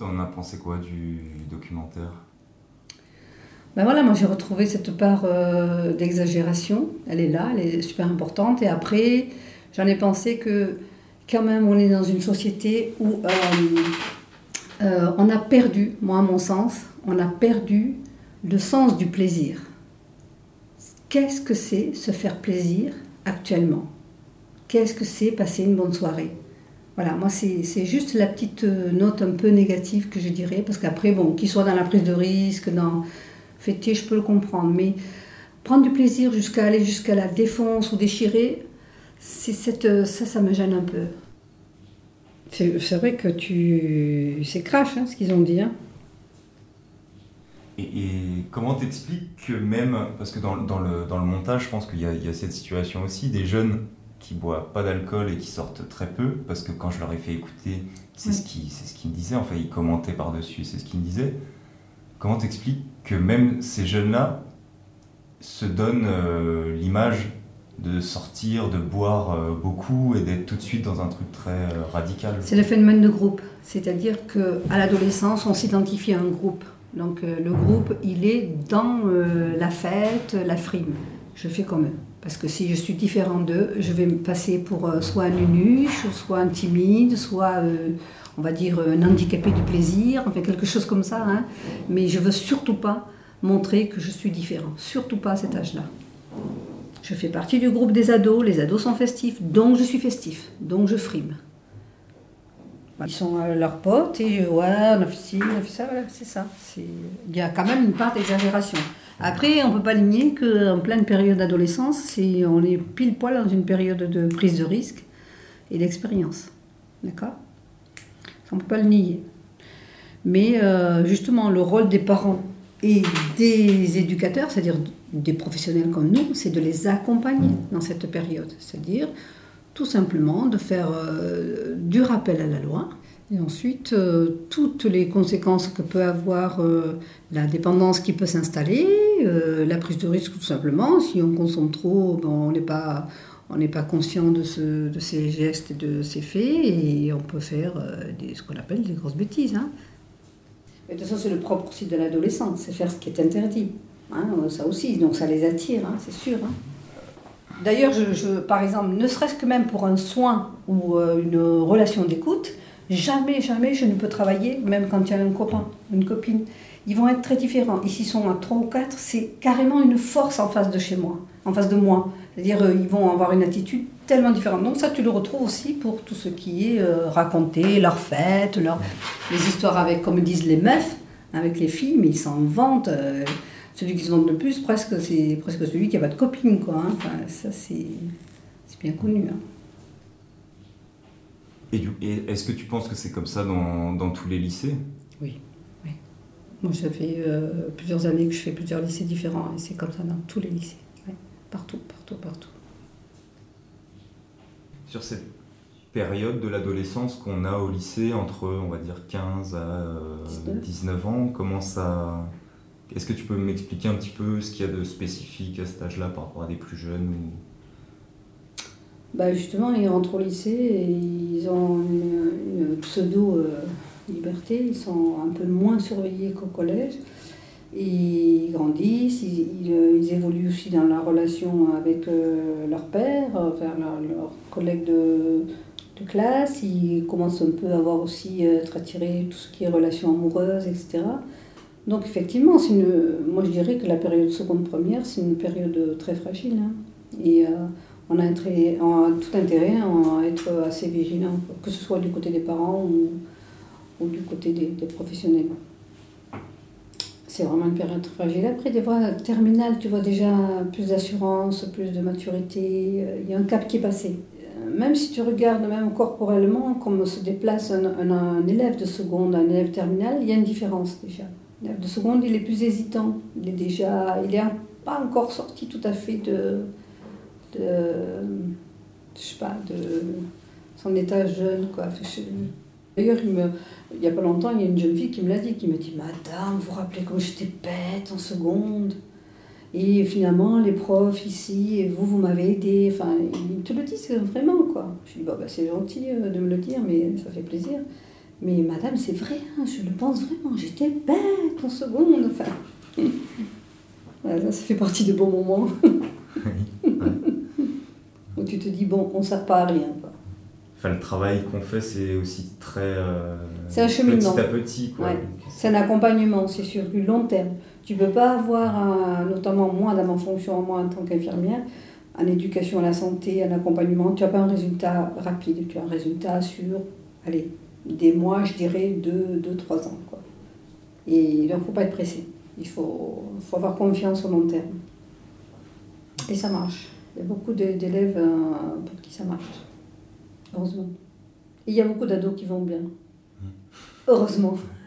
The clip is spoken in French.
T'en as pensé quoi du documentaire? Ben voilà, moi j'ai retrouvé cette part euh, d'exagération. Elle est là, elle est super importante. Et après, j'en ai pensé que quand même on est dans une société où euh, euh, on a perdu, moi à mon sens, on a perdu le sens du plaisir. Qu'est-ce que c'est se faire plaisir actuellement? Qu'est-ce que c'est passer une bonne soirée? Voilà, moi c'est juste la petite note un peu négative que je dirais, parce qu'après, bon, qu'il soit dans la prise de risque, dans fêter, je peux le comprendre, mais prendre du plaisir jusqu'à aller jusqu'à la défense ou déchirer, c'est cette, ça, ça me gêne un peu. C'est vrai que tu. C'est crash hein, ce qu'ils ont dit. Hein. Et, comment t'expliques que même. Parce que dans, dans, le, dans le montage, je pense qu'il y, y, a cette situation aussi des jeunes qui boivent pas d'alcool et qui sortent très peu, parce que quand je leur ai fait écouter, c'est ce qu'ils ce me disaient, enfin ils commentaient par-dessus, c'est ce qu'ils me disaient. Comment t'expliques que même ces jeunes-là se donnent euh, l'image de sortir, de boire euh, beaucoup et d'être tout de suite dans un truc très euh, radical C'est le phénomène de groupe, c'est-à-dire qu'à l'adolescence, on s'identifie à un groupe. Donc le groupe, il est dans la fête, la frime. Je fais comme eux. Parce que si je suis différent d'eux, je vais me passer pour soit un nunuche, soit un timide, soit on va dire, un handicapé du plaisir, enfin quelque chose comme ça. Hein. Mais je veux surtout pas montrer que je suis différent, surtout pas à cet âge-là. Je fais partie du groupe des ados, les ados sont festifs, donc je suis festif, donc je frime. Ils sont leurs potes et ouais, on a fait ci, on a fait ça, voilà, c'est ça. Il y a quand même une part d'exagération. Après, on ne peut pas nier qu'en pleine période d'adolescence, on est pile poil dans une période de prise de risque et d'expérience. D'accord? On ne peut pas le nier. Mais euh, justement, le rôle des parents et des éducateurs, c'est-à-dire des professionnels comme nous, c'est de les accompagner dans cette période. C'est-à-dire tout simplement de faire euh, du rappel à la loi et ensuite euh, toutes les conséquences que peut avoir la dépendance qui peut s'installer, la prise de risque tout simplement. Si on consomme trop, ben, on n'est pas pas conscient de, ce, de ces gestes et de ces faits et on peut faire euh, des, ce qu'on appelle des grosses bêtises. Hein. Mais de toute façon, c'est le propre aussi de l'adolescent, c'est faire ce qui est interdit. Hein, ça aussi, donc ça les attire, hein, c'est sûr. D'ailleurs, je, par exemple, ne serait-ce que même pour un soin ou euh, une relation d'écoute, jamais, jamais je ne peux travailler, même quand il y a un copain, une copine. Ils vont être très différents. Ici, ils sont à 3 ou 4, c'est carrément une force en face de chez moi, en face de moi. C'est-à-dire, euh, ils vont avoir une attitude tellement différente. Donc ça, tu le retrouves aussi pour tout ce qui est euh, raconter leurs fêtes, leur, les histoires avec, comme disent les meufs, avec les filles, mais ils s'en vantent. Euh, celui qui se vante le plus, presque, c'est presque celui qui n'a pas de copine, quoi. Hein. Enfin, ça, c'est bien connu. Hein. Et, est-ce que tu penses que c'est comme ça dans, dans, tous les lycées? Oui. oui. Moi, ça fait plusieurs années que je fais plusieurs lycées différents, et c'est comme ça dans tous les lycées. Partout, partout, partout. Sur cette période de l'adolescence qu'on a au lycée, entre, on va dire, 15 à 19, euh, ans, comment ça... Est-ce que tu peux m'expliquer un petit peu ce qu'il y a de spécifique à cet âge-là par rapport à des plus jeunes ou... bah Justement, ils rentrent au lycée et ils ont une, pseudo-liberté, ils sont un peu moins surveillés qu'au collège ils grandissent, euh, ils, évoluent aussi dans la relation avec euh, leur père, vers leurs collègues de, de, classe, ils commencent un peu à avoir aussi, euh, être attirés tout ce qui est relations amoureuses, etc. Donc effectivement, une, moi je dirais que la période seconde première, c'est une période très fragile. Hein. Et on, a tout intérêt à être assez vigilant, que ce soit du côté des parents ou, du côté des, professionnels c'est vraiment une période très fragile. Après, des fois, terminale, tu vois déjà plus d'assurance, plus de maturité. Euh, il y a un cap qui est passé. Euh, même si tu regardes, même corporellement, comment se déplace un, un, élève de seconde, un élève terminal, il y a une différence déjà. L'élève de seconde, il est plus hésitant. Il est déjà, il n'est pas encore sorti tout à fait de, de, je sais pas, de son état jeune, quoi. D'ailleurs, il me, n'y a pas longtemps, il y a une jeune fille qui me l'a dit, qui m'a dit Madame, vous vous rappelez comme j'étais bête en seconde? Et finalement, les profs ici, et vous, vous m'avez aidé. Enfin, ils te le disent vraiment, quoi. Je dis bah, C'est gentil euh, de me le dire, mais ça fait plaisir. Mais madame, c'est vrai, hein, je le pense vraiment, j'étais bête en seconde. Enfin, ça, fait partie de bons moments. Te dis, bon, on ne sert pas à rien. Enfin, le travail qu'on fait, c'est aussi très. Euh, c'est un cheminement. Petit à petit. Quoi. C'est un accompagnement, c'est sur du long terme. Tu ne peux pas avoir, notamment moi, dans ma fonction, moi en tant qu'infirmière, en éducation à la santé, un accompagnement, tu n'as pas un résultat rapide. Tu as un résultat sur, allez, des mois, je dirais, 2-3 ans. Quoi. Et il ne faut pas être pressé. Il faut, faut avoir confiance au long terme. Et ça marche. Il y a beaucoup d'élèves euh, pour qui ça marche. Heureusement. Et il y a beaucoup d'ados qui vont bien. Mmh. Heureusement.